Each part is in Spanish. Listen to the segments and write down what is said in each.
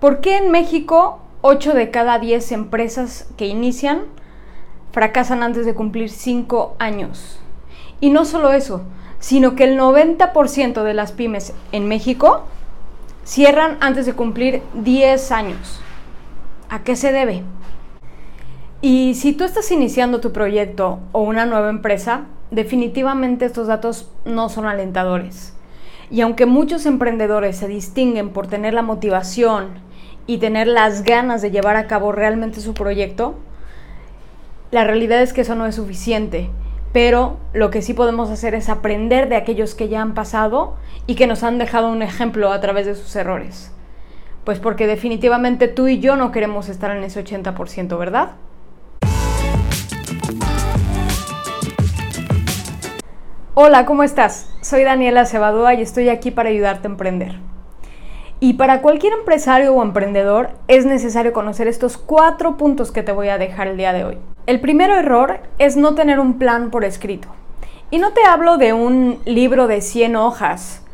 ¿Por qué en México 8 de cada 10 empresas que inician fracasan antes de cumplir 5 años? Y no solo eso, sino que el 90% de las pymes en México cierran antes de cumplir 10 años. ¿A qué se debe? Y si tú estás iniciando tu proyecto o una nueva empresa, definitivamente estos datos no son alentadores. Y aunque muchos emprendedores se distinguen por tener la motivación y tener las ganas de llevar a cabo realmente su proyecto, la realidad es que eso no es suficiente. Pero lo que sí podemos hacer es aprender de aquellos que ya han pasado y que nos han dejado un ejemplo a través de sus errores. Pues porque definitivamente tú y yo no queremos estar en ese 80%, ¿verdad? Hola, ¿cómo estás? Soy Daniela Cebadúa y estoy aquí para ayudarte a emprender. Y para cualquier empresario o emprendedor es necesario conocer estos cuatro puntos que te voy a dejar el día de hoy. El primer error es no tener un plan por escrito. Y no te hablo de un libro de 100 hojas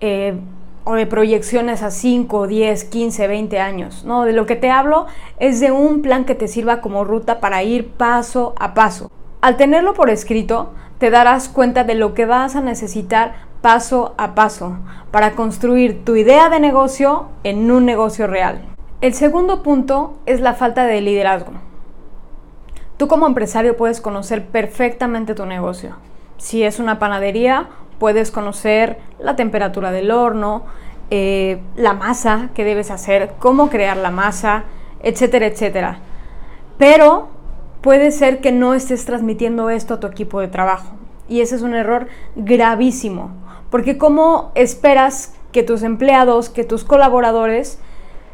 eh, o de proyecciones a 5, 10, 15, 20 años. No, de lo que te hablo es de un plan que te sirva como ruta para ir paso a paso. Al tenerlo por escrito, te darás cuenta de lo que vas a necesitar paso a paso para construir tu idea de negocio en un negocio real. El segundo punto es la falta de liderazgo. Tú como empresario puedes conocer perfectamente tu negocio. Si es una panadería, puedes conocer la temperatura del horno, eh, la masa que debes hacer, cómo crear la masa, etcétera, etcétera. Pero puede ser que no estés transmitiendo esto a tu equipo de trabajo. Y ese es un error gravísimo. Porque ¿cómo esperas que tus empleados, que tus colaboradores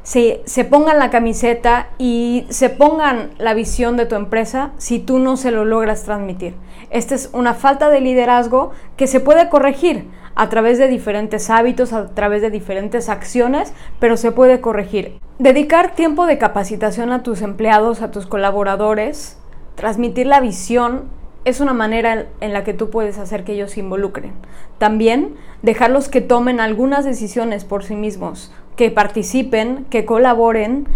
se, se, pongan la camiseta y se pongan la visión de tu empresa si tú no se lo logras transmitir? Esta es una falta de liderazgo que se puede corregir a través de diferentes hábitos, a través de diferentes acciones, pero se puede corregir. Dedicar tiempo de capacitación a tus empleados, a tus colaboradores, transmitir la visión es una manera en la que tú puedes hacer que ellos se involucren. También dejarlos que tomen algunas decisiones por sí mismos, que participen, que colaboren.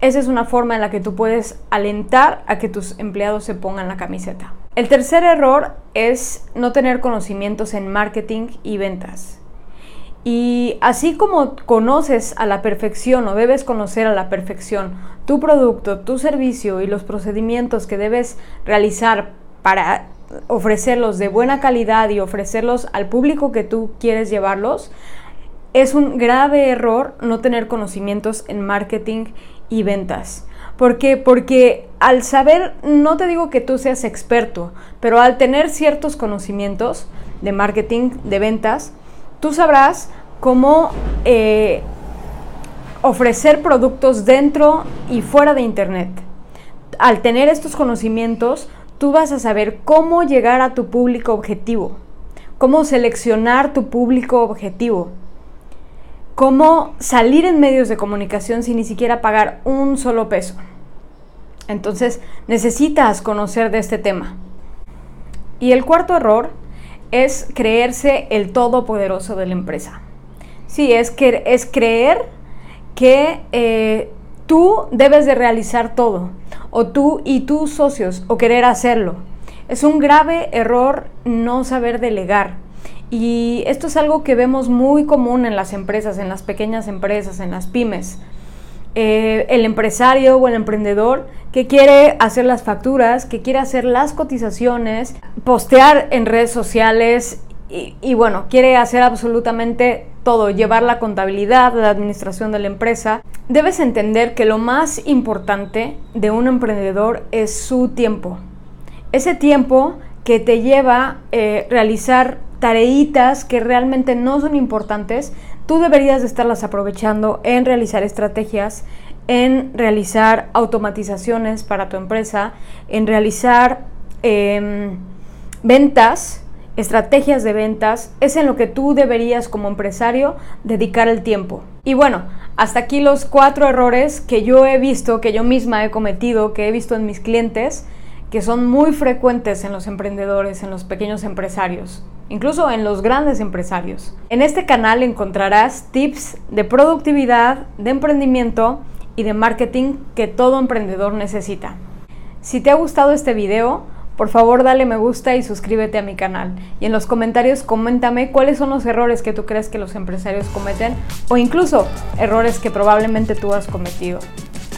Esa es una forma en la que tú puedes alentar a que tus empleados se pongan la camiseta. El tercer error es no tener conocimientos en marketing y ventas. Y así como conoces a la perfección o debes conocer a la perfección tu producto, tu servicio y los procedimientos que debes realizar para ofrecerlos de buena calidad y ofrecerlos al público que tú quieres llevarlos, es un grave error no tener conocimientos en marketing y ventas. ¿Por qué? Porque al saber, no te digo que tú seas experto, pero al tener ciertos conocimientos de marketing, de ventas, tú sabrás cómo eh, ofrecer productos dentro y fuera de Internet. Al tener estos conocimientos, tú vas a saber cómo llegar a tu público objetivo, cómo seleccionar tu público objetivo, cómo salir en medios de comunicación sin ni siquiera pagar un solo peso. Entonces necesitas conocer de este tema. Y el cuarto error es creerse el todopoderoso de la empresa. Sí, es, que, es creer que eh, tú debes de realizar todo, o tú y tus socios, o querer hacerlo. Es un grave error no saber delegar. Y esto es algo que vemos muy común en las empresas, en las pequeñas empresas, en las pymes. Eh, el empresario o el emprendedor que quiere hacer las facturas, que quiere hacer las cotizaciones, postear en redes sociales y, bueno, quiere hacer absolutamente todo, llevar la contabilidad, la administración de la empresa. Debes entender que lo más importante de un emprendedor es su tiempo. Ese tiempo que te lleva eh, realizar tareitas que realmente no son importantes, tú deberías de estarlas aprovechando en realizar estrategias, en realizar automatizaciones para tu empresa, en realizar em, ventas estrategias de ventas, es en lo que tú deberías como empresario dedicar el tiempo. Y bueno, hasta aquí los cuatro errores que yo he visto, que yo misma he cometido, que he visto en mis clientes, que son muy frecuentes en los emprendedores, en los pequeños empresarios. Incluso en los grandes empresarios. En este canal encontrarás tips de productividad, de emprendimiento y de marketing que todo emprendedor necesita. Si te ha gustado este video, por favor dale me gusta y suscríbete a mi canal. Y en los comentarios coméntame cuáles son los errores que tú crees que los empresarios cometen o incluso errores que probablemente tú has cometido.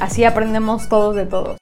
Así aprendemos todos de todos.